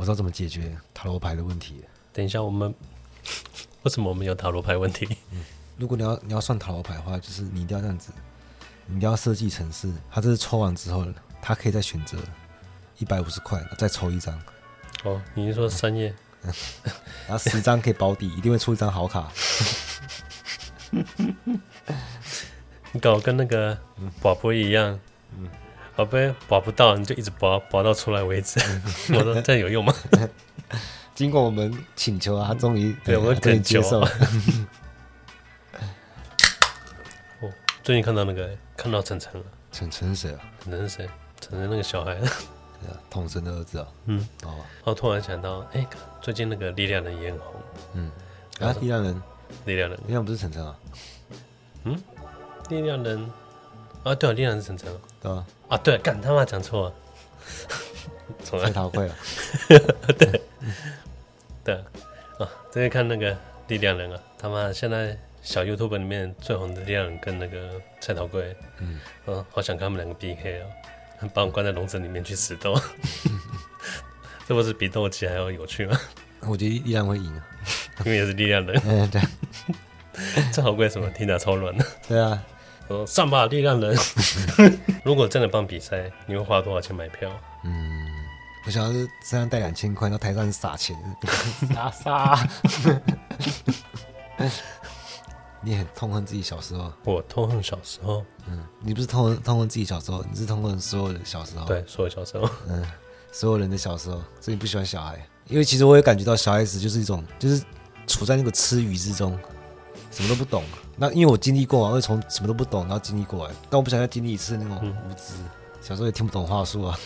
我知道怎么解决塔罗牌的问题。等一下，我们 为什么我们有塔罗牌问题？嗯，如果你要你要算塔罗牌的话，就是你一定要这样子，你一定要设计成是，他这是抽完之后，他可以再选择一百五十块再抽一张。哦，你是说三页？然后十张可以保底，一定会出一张好卡。你搞跟那个宝贝一样，宝贝保不到，你就一直保，保到出来为止。我说这样有用吗？经过我们请求啊，他终于对我们恳求。哦，最近看到那个，看到晨晨了。晨晨是谁啊？晨晨是谁？晨晨那个小孩。对啊，统神的儿子啊。嗯。哦。我突然想到，哎，最近那个力量人也很红。嗯。啊，力量人。力量人。力量不是晨晨啊？嗯。力量人啊，对啊，力量是晨晨啊。对啊。啊，对，干他妈讲错了。蔡桃贵啊。对。对啊，最近看那个力量人啊，他妈现在小 YouTube 里面最红的力量人跟那个蔡桃贵，嗯，嗯，好想看他们两个 PK 哦。把我关在笼子里面去死斗，这不是比斗鸡还要有趣吗？我觉得力量会赢啊，因为也是力量人。嗯，对。这好贵什么？听起来超软的。对啊。说上吧，力量人。如果真的办比赛，你会花多少钱买票？嗯，我想要是身上带两千块，到台上撒钱，撒撒。你很痛恨自己小时候？我痛恨小时候。嗯，你不是痛恨痛恨自己小时候，你是痛恨所有的小时候。对，所有小时候。嗯，所有人的小时候，所以你不喜欢小孩。因为其实我也感觉到小孩子就是一种，就是处在那个吃鱼之中，什么都不懂。那因为我经历过啊，我从什么都不懂，然后经历过来，但我不想再经历一次那种无知。嗯、小时候也听不懂话术啊。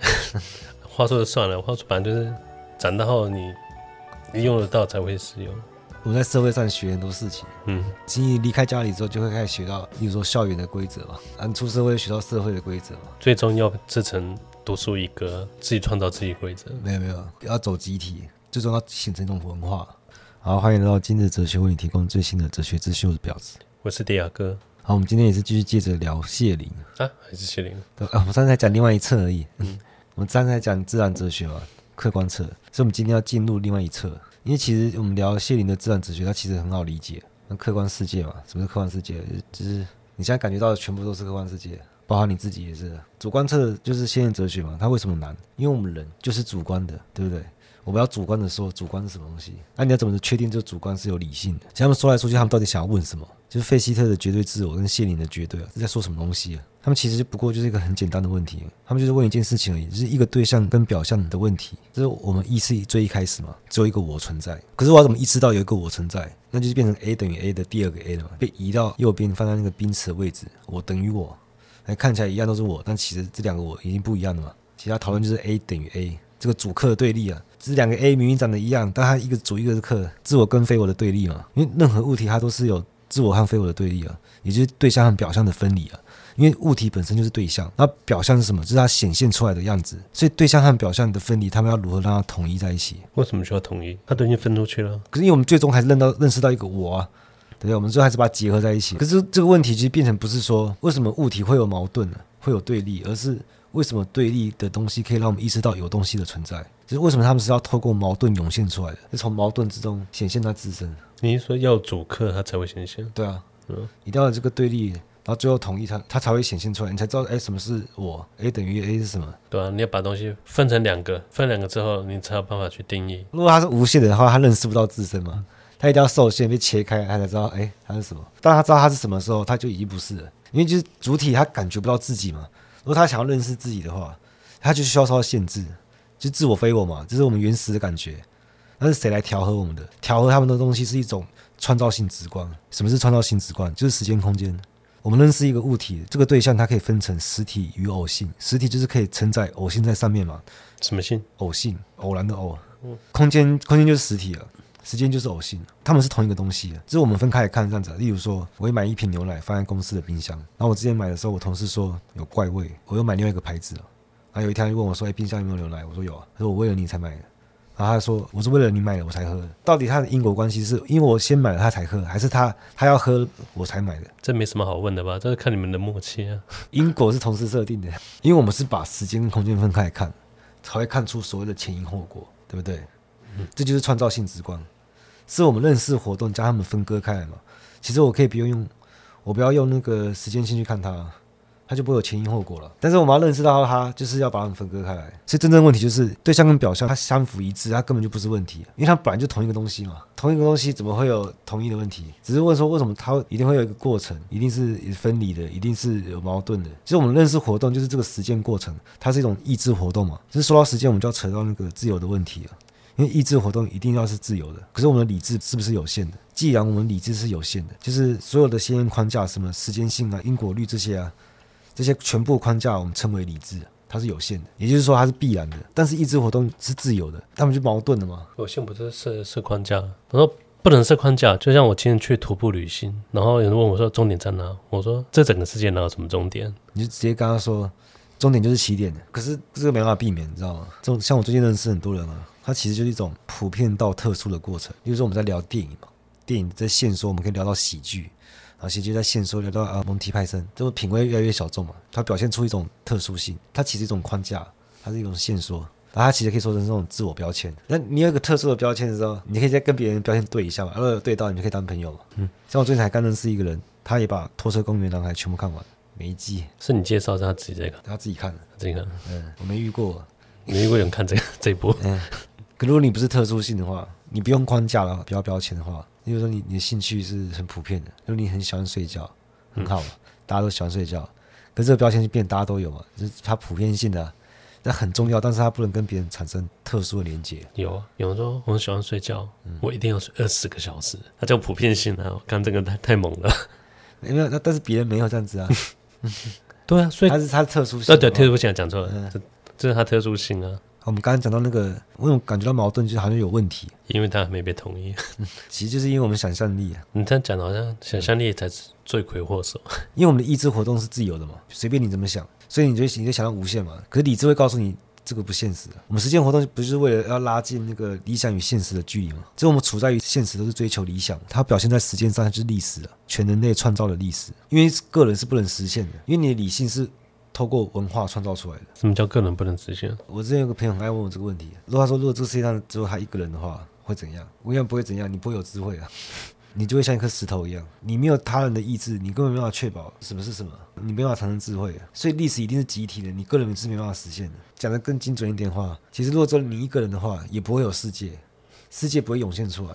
话术就算了，话术反正就是长大后你你用得到才会使用。我在社会上学很多事情，嗯，经历离开家里之后，就会开始学到，例如说校园的规则嘛，嗯，出社会学到社会的规则嘛。最终要制成独树一格，自己创造自己规则。没有没有，要走集体，最终要形成一种文化。好，欢迎来到今日哲学，为你提供最新的哲学资讯。我是表子，我是迪亚哥。好，我们今天也是继续接着聊谢林啊，还是谢林？对啊，我们刚才讲另外一侧而已。嗯，我们刚才讲自然哲学嘛，客观侧，所以我们今天要进入另外一侧。因为其实我们聊谢林的自然哲学，它其实很好理解。那客观世界嘛，什么是客观世界？就是你现在感觉到的全部都是客观世界，包含你自己也是。主观侧就是谢林哲学嘛，它为什么难？因为我们人就是主观的，对不对？我们要主观的说，主观是什么东西？那你要怎么确定这个主观是有理性的？像他们说来说去，他们到底想要问什么？就是费希特的绝对自我跟谢林的绝对啊，是在说什么东西啊？他们其实不过就是一个很简单的问题，他们就是问一件事情而已，就是一个对象跟表象的问题。这是我们意识最一开始嘛，只有一个我存在。可是我要怎么意识到有一个我存在？那就是变成 A 等于 A 的第二个 A 了嘛，被移到右边放在那个宾词的位置，我等于我，哎，看起来一样都是我，但其实这两个我已经不一样了嘛。其他讨论就是 A 等于 A 这个主客对立啊。这两个 A 明明长得一样，但它一个主一个是客，自我跟非我的对立嘛。因为任何物体它都是有自我和非我的对立啊，也就是对象和表象的分离啊。因为物体本身就是对象，那表象是什么？就是它显现出来的样子。所以对象和表象的分离，他们要如何让它统一在一起？为什么需要统一？它都已经分出去了。可是因为我们最终还是认到认识到一个我啊，对不对？我们最后还是把它结合在一起。可是这个问题其实变成不是说为什么物体会有矛盾呢？会有对立，而是。为什么对立的东西可以让我们意识到有东西的存在？就是为什么他们是要透过矛盾涌现出来的？是从矛盾之中显现它自身。你是说要主客它才会显现？对啊，嗯，一定要有这个对立，然后最后统一它，它才会显现出来，你才知道，哎，什么是我？A 等于 A 是什么？对啊，你要把东西分成两个，分两个之后，你才有办法去定义。如果它是无限的话，它认识不到自身嘛？它一定要受限，被切开，它才知道，哎，它是什么？当它知道它是什么时候，它就已经不是了，因为就是主体它感觉不到自己嘛。如果他想要认识自己的话，他就需要受到限制，就自我非我嘛，这是我们原始的感觉。那是谁来调和我们的？调和他们的东西是一种创造性直观。什么是创造性直观？就是时间空间。我们认识一个物体，这个对象它可以分成实体与偶性。实体就是可以承载偶性在上面嘛。什么性？偶性，偶然的偶。空间，空间就是实体了。时间就是偶性，他们是同一个东西。只是我们分开来看这样子。例如说，我会买一瓶牛奶放在公司的冰箱，然后我之前买的时候，我同事说有怪味，我又买另外一个牌子了。然后有一天他就问我说：“哎，冰箱有没有牛奶？”我说：“有啊。”他说：“我为了你才买的。”然后他说：“我是为了你买的，我才喝的。”到底他的因果关系是因为我先买了他才喝，还是他他要喝我才买的？这没什么好问的吧？这是看你们的默契啊。因果是同时设定的，因为我们是把时间跟空间分开来看，才会看出所谓的前因后果，对不对？嗯，这就是创造性直观，是我们认识活动将他们分割开来嘛。其实我可以不用用，我不要用那个时间性去看它。他就不会有前因后果了。但是我们要认识到，他就是要把它们分割开来。所以真正问题就是对象跟表象它相符一致，它根本就不是问题，因为它本来就同一个东西嘛。同一个东西怎么会有同一的问题？只是问说为什么它一定会有一个过程，一定是分离的，一定是有矛盾的。其实我们认识活动就是这个实践过程，它是一种意志活动嘛。就是说到实践，我们就要扯到那个自由的问题了。因为意志活动一定要是自由的，可是我们的理智是不是有限的？既然我们理智是有限的，就是所有的先验框架，什么时间性啊、因果律这些啊。这些全部框架我们称为理智，它是有限的，也就是说它是必然的。但是意志活动是自由的，他们就矛盾了吗？有限不是设设框架，我说不能设框架。就像我今天去徒步旅行，然后有人问我说终点在哪？我说这整个世界哪有什么终点？你就直接跟他说终点就是起点。可是这个没办法避免，你知道吗？这种像我最近认识很多人啊，他其实就是一种普遍到特殊的过程。比如说我们在聊电影嘛，电影在线索我们可以聊到喜剧。然后喜剧在线索聊到啊，蒙提派森，这个品味越来越小众嘛，它表现出一种特殊性，它其实一种框架，它是一种线索，然后它其实可以说成这种自我标签。那你有一个特殊的标签的时候，你可以再跟别人标签对一下嘛，如果有对到，你就可以当朋友嘛。嗯，像我最近才刚认识一个人，他也把《拖车公园男孩》全部看完，每一季。是你介绍，是他自己在看？他自己看的，自己看。嗯，我没遇过，没遇过有人看这个 这一波。嗯，可如果你不是特殊性的话，你不用框架了，不要标签的话，比如说你你的兴趣是很普遍的，如果你很喜欢睡觉。很好嘛，大家都喜欢睡觉，可是这个标签就变大家都有嘛，就是它普遍性的，那很重要，但是它不能跟别人产生特殊的连接。有啊，有人说我很喜欢睡觉，嗯、我一定要睡二十个小时，它叫普遍性啊。我看这个太太猛了，没有，那但是别人没有这样子啊。对啊，所以它是它的特殊性。对对，特殊性讲错了，嗯、这这是它特殊性啊。我们刚刚讲到那个，我有感觉到矛盾，就是好像有问题，因为他还没被同意。其实就是因为我们想象力啊。你这样讲好像想象力才是罪魁祸首。因为我们的意志活动是自由的嘛，随便你怎么想，所以你就你就想到无限嘛。可是理智会告诉你这个不现实的。我们实践活动不就是为了要拉近那个理想与现实的距离吗？只有我们处在于现实，都是追求理想，它表现在时间上，它就是历史了，全人类创造的历史。因为个人是不能实现的，因为你的理性是。透过文化创造出来的。什么叫个人不能实现？我之前有个朋友很爱问我这个问题。如果他说，如果这个世界上只有他一个人的话，会怎样？我一样不会怎样。你不会有智慧啊，你就会像一颗石头一样。你没有他人的意志，你根本没办法确保什么是什么，你没办法产生智慧。所以历史一定是集体的，你个人是没办法实现的。讲得更精准一点的话，其实如果只有你一个人的话，也不会有世界，世界不会涌现出来，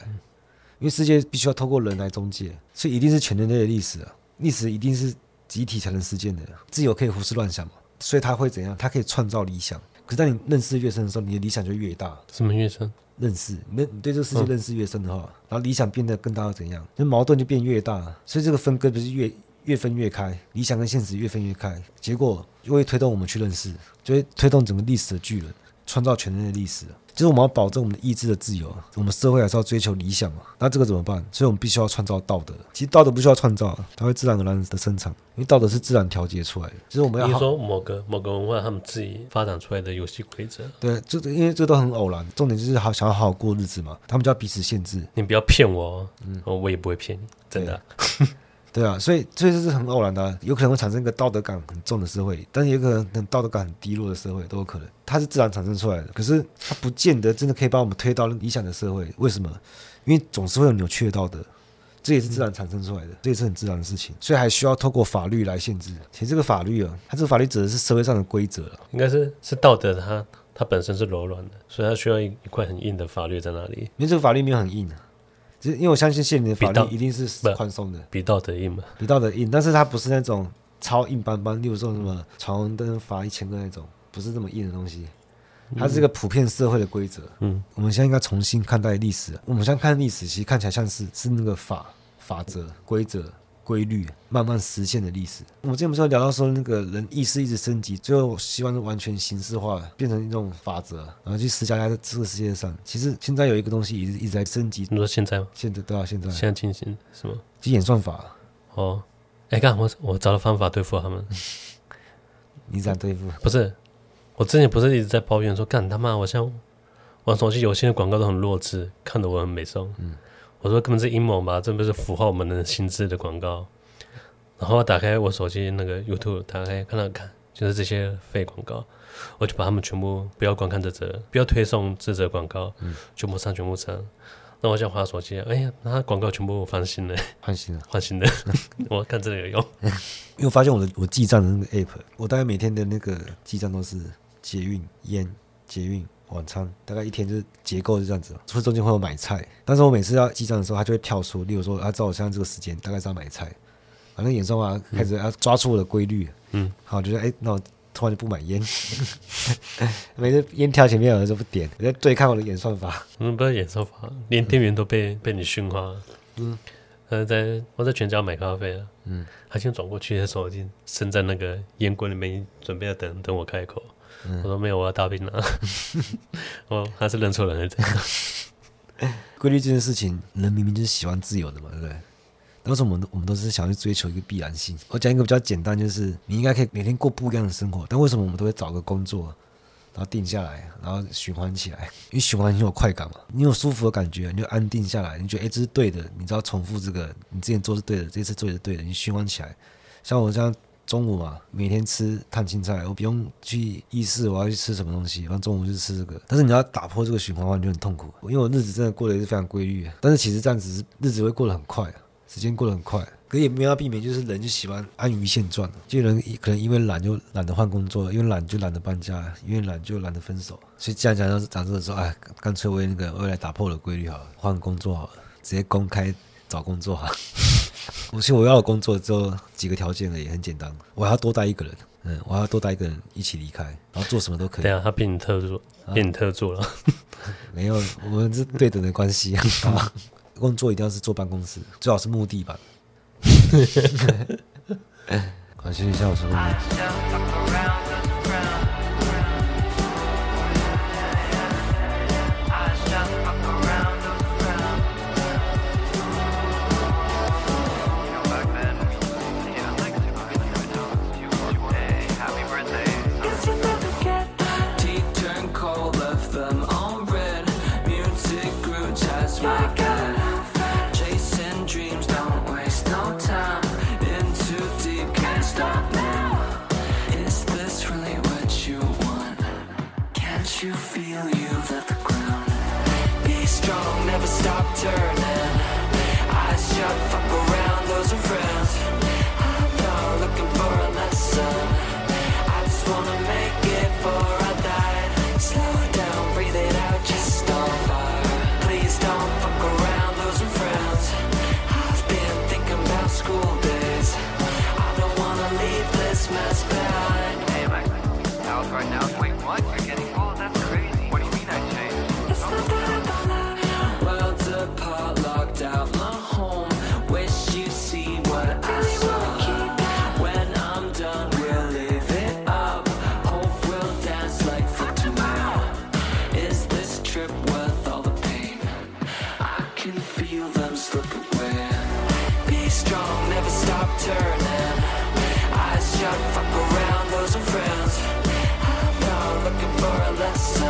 因为世界必须要透过人来中介，所以一定是全人类的历史啊，历史一定是。集体才能实践的，自由可以胡思乱想嘛，所以他会怎样？他可以创造理想。可是当你认识越深的时候，你的理想就越大。什么越深？认识，你你对这个世界认识越深的话，嗯、然后理想变得更大，又怎样？那矛盾就变越大。所以这个分割不是越越分越开，理想跟现实越分越开，结果就会推动我们去认识，就会推动整个历史的巨轮，创造全人类历史。就是我们要保证我们的意志的自由，我们社会还是要追求理想嘛。那这个怎么办？所以我们必须要创造道德。其实道德不需要创造，它会自然而然的生产，因为道德是自然调节出来的。就是我们要说某个某个文化他们自己发展出来的游戏规则。对，这因为这都很偶然。重点就是好想要好好过日子嘛，他们就要彼此限制。你不要骗我，嗯，我也不会骗你，真的。对啊，所以所以这是很偶然的啊，有可能会产生一个道德感很重的社会，但是也有可能很道德感很低落的社会都有可能。它是自然产生出来的，可是它不见得真的可以把我们推到理想的社会。为什么？因为总是会有扭曲的道德，这也是自然产生出来的，这也是很自然的事情，所以还需要透过法律来限制。其实这个法律啊，它这个法律指的是社会上的规则啊，应该是是道德它它本身是柔软的，所以它需要一一块很硬的法律在那里。因为这个法律没有很硬啊。因为我相信谢你的法律一定是宽松的，比道德硬嘛，比道德硬，但是它不是那种超硬邦邦，例如说什么闯红灯罚一千个那种，不是这么硬的东西，它是一个普遍社会的规则。嗯，我们现在应该重新看待历史，我们现在看历史，其实看起来像是是那个法法则规则。规律慢慢实现的历史。我们之前不是有聊到说，那个人意识一直升级，最后希望是完全形式化，变成一种法则，然后去施加在这个世界上。其实现在有一个东西一直一直在升级。你说现在吗？现在对啊，现在。现在进行什么？就演算法。哦，哎，看我我找到方法对付他们。你咋对付？不是，我之前不是一直在抱怨说，干他妈，我像玩手机游戏的广告都很弱智，看得我很美颂。嗯。我说根本是阴谋吧，这不是符合我们的心智的广告。然后打开我手机那个 YouTube，打开看了看，就是这些废广告。我就把他们全部不要观看这则，不要推送这则广告，嗯，全部删，全部删。那我想滑手机，哎呀，那广告全部翻新了，换新了，换新的。我看这个有用，因为我发现我的我记账的那个 app，我大概每天的那个记账都是捷运、烟、捷运、晚餐，大概一天就是结构是这样子。除了中间会有买菜，但是我每次要记账的时候，它就会跳出，例如说，啊，照我现在这个时间，大概是要买菜。反正演算法开始要抓出我的规律，嗯，好，就是哎，那我突然就不买烟，每次烟跳前面有人就不点，我在对抗我的演算法。嗯，不是演算法，连店员都被、嗯、被你驯化了。嗯，呃，在我在全家买咖啡了，嗯，他先转过去的时候，已经伸在那个烟棍里面，准备要等等我开口。嗯、我说没有，我要当兵了。哦，他是认错人了，这样。规律这件事情，人明明就是喜欢自由的嘛，对不对？当时我们我们都是想去追求一个必然性。我讲一个比较简单，就是你应该可以每天过不一样的生活，但为什么我们都会找个工作，然后定下来，然后循环起来？因为循环很有快感嘛，你有舒服的感觉，你就安定下来，你觉得哎这是对的，你知道重复这个，你之前做是对的，这次做也是对的，你循环起来。像我这样中午嘛，每天吃烫青菜，我不用去意识我要去吃什么东西，然后中午就吃这个。但是你要打破这个循环的话，你就很痛苦，因为我日子真的过得也是非常规律，但是其实这样子日子会过得很快。时间过得很快，可也没有要避免，就是人就喜欢安于现状。就人可能因为懒就懒得换工作，因为懒就懒得搬家，因为懒就懒得分手。所以这样讲到讲这个时候，哎，干脆为那个未来打破了规律好了，换工作好了，直接公开找工作好了。我其实我要的工作只有几个条件而已，很简单，我还要多带一个人，嗯，我还要多带一个人一起离开，然后做什么都可以。对啊，他变你特助，变你特助了。啊、没有，我们是对等的关系啊。工作一定要是坐办公室，最好是木地板。感，谢一下 return.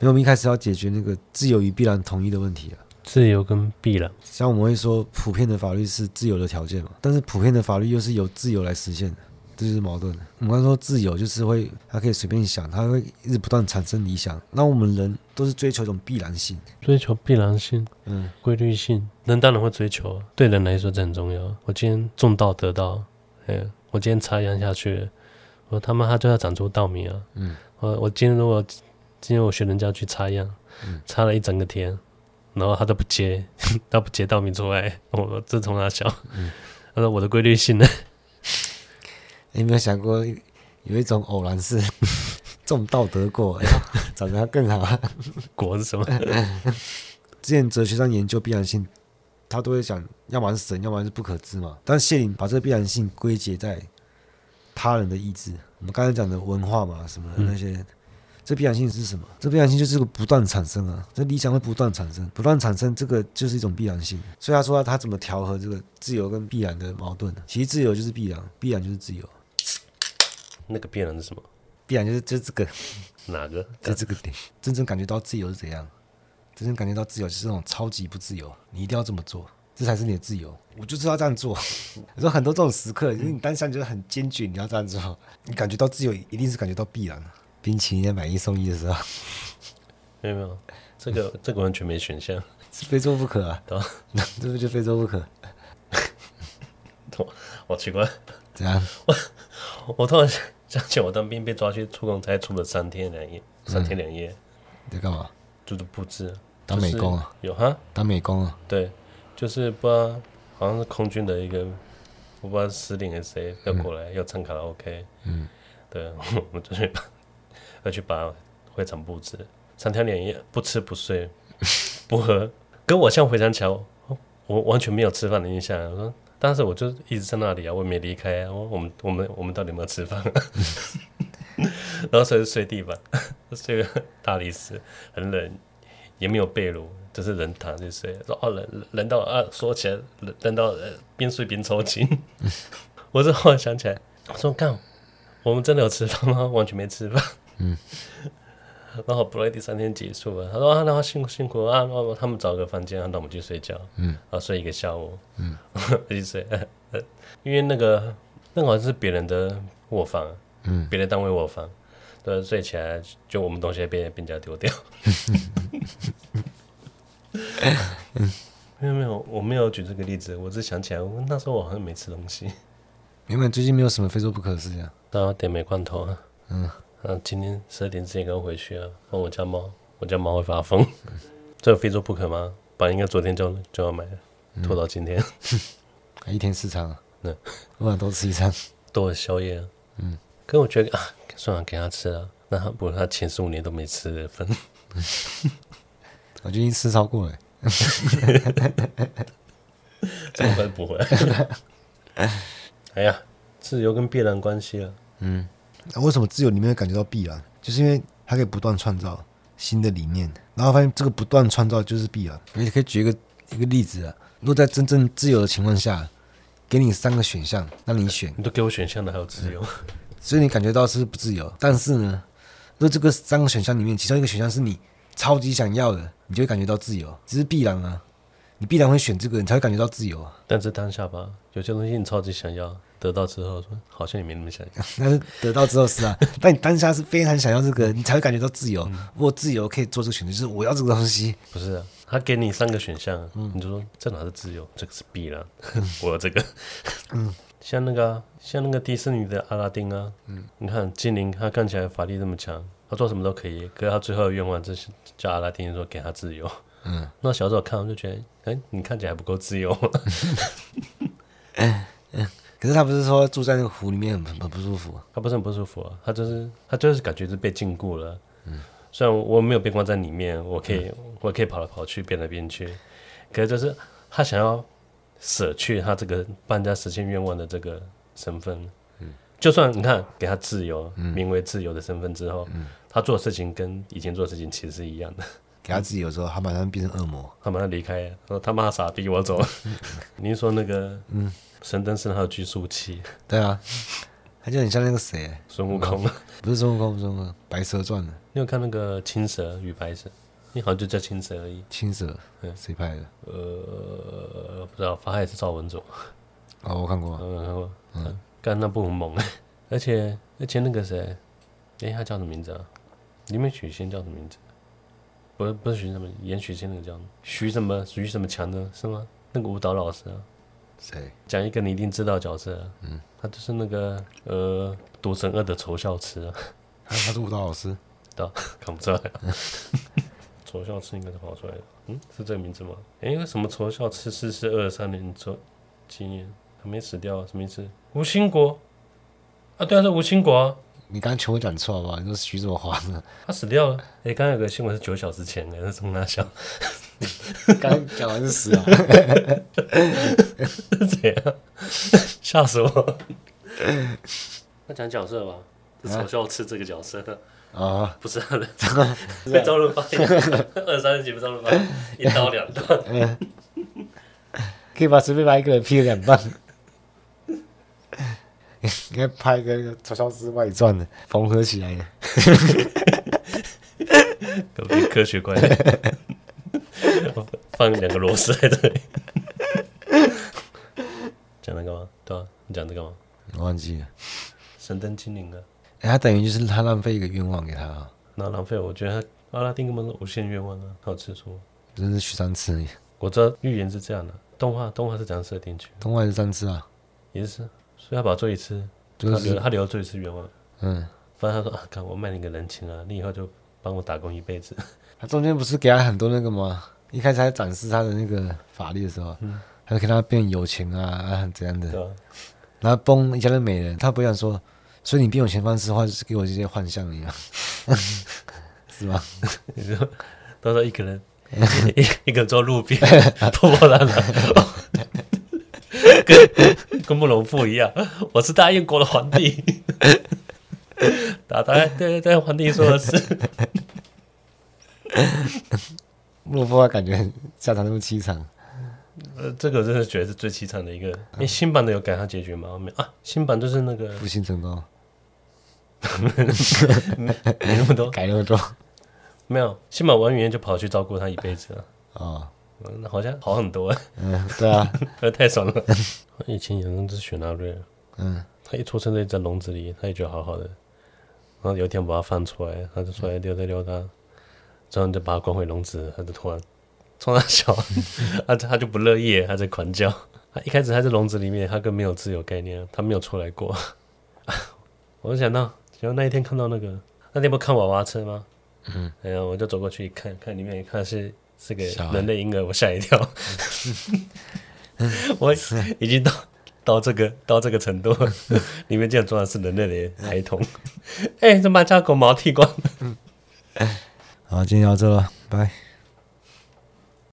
因为我们一开始要解决那个自由与必然统一的问题啊，自由跟必然，像我们会说，普遍的法律是自由的条件嘛，但是普遍的法律又是由自由来实现的，这就是矛盾的。我们刚说自由就是会，他可以随便想，他会一直不断产生理想。那我们人都是追求一种必然性，追求必然性，嗯，规律性。人当然会追求，对人来说这很重要。我今天种稻得稻，哎，我今天插秧下去，我他妈他就要长出稻米啊，嗯，我我今天如果今天我学人家去插秧，嗯，插了一整个天，然后他都不接，他不接道明出来，我这从哪想？嗯，他说我的规律性呢？你有没有想过，有一种偶然是 种道德果，哎呀，长得更好。果是什么？之前哲学上研究必然性，他都会讲，要么是神，要么是不可知嘛。但谢林把这个必然性归结在他人的意志。我们刚才讲的文化嘛，什么的那些，嗯、这必然性是什么？这必然性就是个不断产生啊，这理想会不断产生，不断产生，这个就是一种必然性。所以他说他怎么调和这个自由跟必然的矛盾呢？其实自由就是必然，必然就是自由。那个必然是什么？必然就是就这个，哪个？就这个点。真正感觉到自由是怎样？真正感觉到自由就是那种超级不自由，你一定要这么做，这才是你的自由。我就知道这样做。有时候很多这种时刻，就是你当下觉得很坚决，你要这样做，你感觉到自由，一定是感觉到必然。冰淇淋买一送一的时候，没有没有，这个 这个完全没选项，非做不可啊！对吧？这不就非做不可？好奇怪，怎样？我我突然想。起我当兵被抓去出公差，出了三天两夜，三天两夜。你在干嘛？就是布置，当美工啊？有哈？当美工啊？对，就是不知道，好像是空军的一个，我不知道是司令还是谁要过来要唱卡拉 OK。嗯，对，我们就去把要去把会场布置，三天两夜不吃不睡不喝，跟我像回想起来，我完全没有吃饭的印象。我说。当时我就一直在那里啊，我也没离开啊。我我们我们我们到底有没有吃饭？然后睡睡地板，睡个大理石，很冷，也没有被褥，就是人躺着睡。说哦冷冷到啊，说起来冷冷到边睡边抽筋。我之后想起来，我说干，我们真的有吃饭吗？完全没吃饭。嗯。然后不来第三天结束了，他说啊，那辛苦辛苦啊，然后他们找个房间让我们去睡觉，嗯，然后睡一个下午，嗯，去睡，因为那个那个好像是别人的卧房，嗯，别的单位卧房，对，睡起来就我们东西被被人家丢掉，没有没有，我没有举这个例子，我只想起来，我那时候我好像没吃东西，原本最近没有什么非做不可的事情，然后点煤罐头啊，嗯。嗯、啊，今天十二点之前给我回去啊！问我家猫，我家猫会发疯。这非做不可吗？本来应该昨天就就要买了，拖到今天。嗯、一天四餐啊？那，我想多吃一餐，多宵夜啊。嗯，可我觉得啊，算了，给他吃啊。那他不，他前十五年都没吃的份。我最近吃超过了。这么快补回来？哎呀，自由跟必然关系啊。嗯。那为什么自由里面会感觉到必然？就是因为它可以不断创造新的理念，然后发现这个不断创造就是必然。你可以举一个一个例子啊，如果在真正自由的情况下，给你三个选项让你选，你都给我选项的还有自由，所以你感觉到是不自由。但是呢，如果这个三个选项里面其中一个选项是你超级想要的，你就会感觉到自由，这是必然啊。你必然会选这个，你才会感觉到自由啊。但是当下吧，有些东西你超级想要。得到之后说好像也没那么想要，但是得到之后是啊，但你当下是非常想要这个，你才会感觉到自由。我自由可以做这个选择，就是我要这个东西。不是啊，他给你三个选项，嗯，你就说这哪是自由，这个是必然。我要这个，嗯，像那个像那个迪士尼的阿拉丁啊，嗯，你看精灵他看起来法力这么强，他做什么都可以，可是他最后的愿望就是叫阿拉丁说给他自由。嗯，那小时候看我就觉得，哎，你看起来还不够自由。可是他不是说住在那个湖里面很很不舒服？他不是很不舒服啊，他就是他就是感觉是被禁锢了。嗯，虽然我没有被关在里面，我可以、嗯、我可以跑来跑去，变来变去。可是就是他想要舍去他这个帮人家实现愿望的这个身份。嗯，就算你看给他自由，嗯、名为自由的身份之后，嗯、他做的事情跟以前做的事情其实是一样的。给他自由之后，他马上变成恶魔，他马上离开，说他妈傻逼，我走。您说那个嗯。神灯是他的拘束器，对啊，他就很像那个谁，孙悟空，不是孙悟空，不是孙悟空，白蛇传的。你有看那个青蛇与白蛇？你好像就叫青蛇而已。青蛇，嗯，谁拍的？呃，不知道，法海是赵文卓。哦，我看过，嗯，看过，嗯，干那部很猛哎，而且而且那个谁，哎，他叫什么名字啊？里面许仙叫什么名字？不是不是徐什么，演许仙那个叫徐什么？徐什么强的是吗？那个舞蹈老师啊？谁？讲一个你一定知道角色，啊，嗯，他就是那个呃《赌神二》的仇笑痴啊，他是舞蹈老师，对，看不出来，啊，仇笑痴应该是跑出来的，嗯，是这个名字吗？哎，为什么仇笑痴逝世二三年周纪念还没死掉啊？什么意思？吴兴国啊，对啊，是吴兴国啊。你刚刚全部讲错了吧？你说徐子华呢？他死掉了。哎，刚刚有个新闻是九小时前的，那从哪想？刚讲完是死了，是怎样？吓死我！那讲角色吧，嘲笑吃这个角色啊，不是他的，被周润发二三十集被周润发一刀两断，可以把随便把一个人劈了两半。应该拍一个《嘲笑之外传》的缝合起来的，隔壁科学怪人，放两个螺丝在这里。讲那个吗？对啊，你讲这个吗？我忘记了。神灯精灵啊！哎、欸，他等于就是他浪费一个愿望给他、啊。那浪费？我觉得他阿拉丁根本是无限愿望啊，好吃醋。真是许三次。我知道预言是这样的，动画动画是怎样设定去？动画是三次啊，也是。所以他把他做一次，就是、他留他留了做一次愿望。嗯，反正他说啊，看我卖你个人情啊，你以后就帮我打工一辈子。他中间不是给他很多那个吗？一开始还展示他的那个法力的时候，嗯，他就跟他变有钱啊啊怎样的。然后崩一下就没了，他不想说，所以你变有钱方式的话，就是给我这些幻象一样，是吗？你说，到时候一个人一 一个人坐路边破破烂烂。跟 跟慕容复一样，我是大燕国的皇帝。打打对对对，皇帝说的是。慕容复感觉下场那么凄惨。呃，这个真的觉得是最凄惨的一个。哎，新版的有改他结局吗？没啊，新版就是那个复兴成功。没那么多，改那么多。没有，新版完颜就跑去照顾他一辈子了。啊、哦。嗯，好像好很多。嗯，对啊，太爽了。以前养那只雪纳瑞，嗯，它一出生在在笼子里，它也觉得好好的。然后有一天把它放出来，它就出来溜达溜达，之后就把它关回笼子，它就突然冲它笑，它它就不乐意，它在狂叫。它一开始还在笼子里面，它更没有自由概念，它没有出来过。我就想到，然后那一天看到那个，那天不看娃娃车吗？嗯，哎呀，我就走过去一看，看里面一看是。是个人类婴儿，我吓一跳。我已经到到这个到这个程度，里面竟然装的是人类的孩童。哎、欸，怎么把家狗毛剃光？好，今天到这了，拜。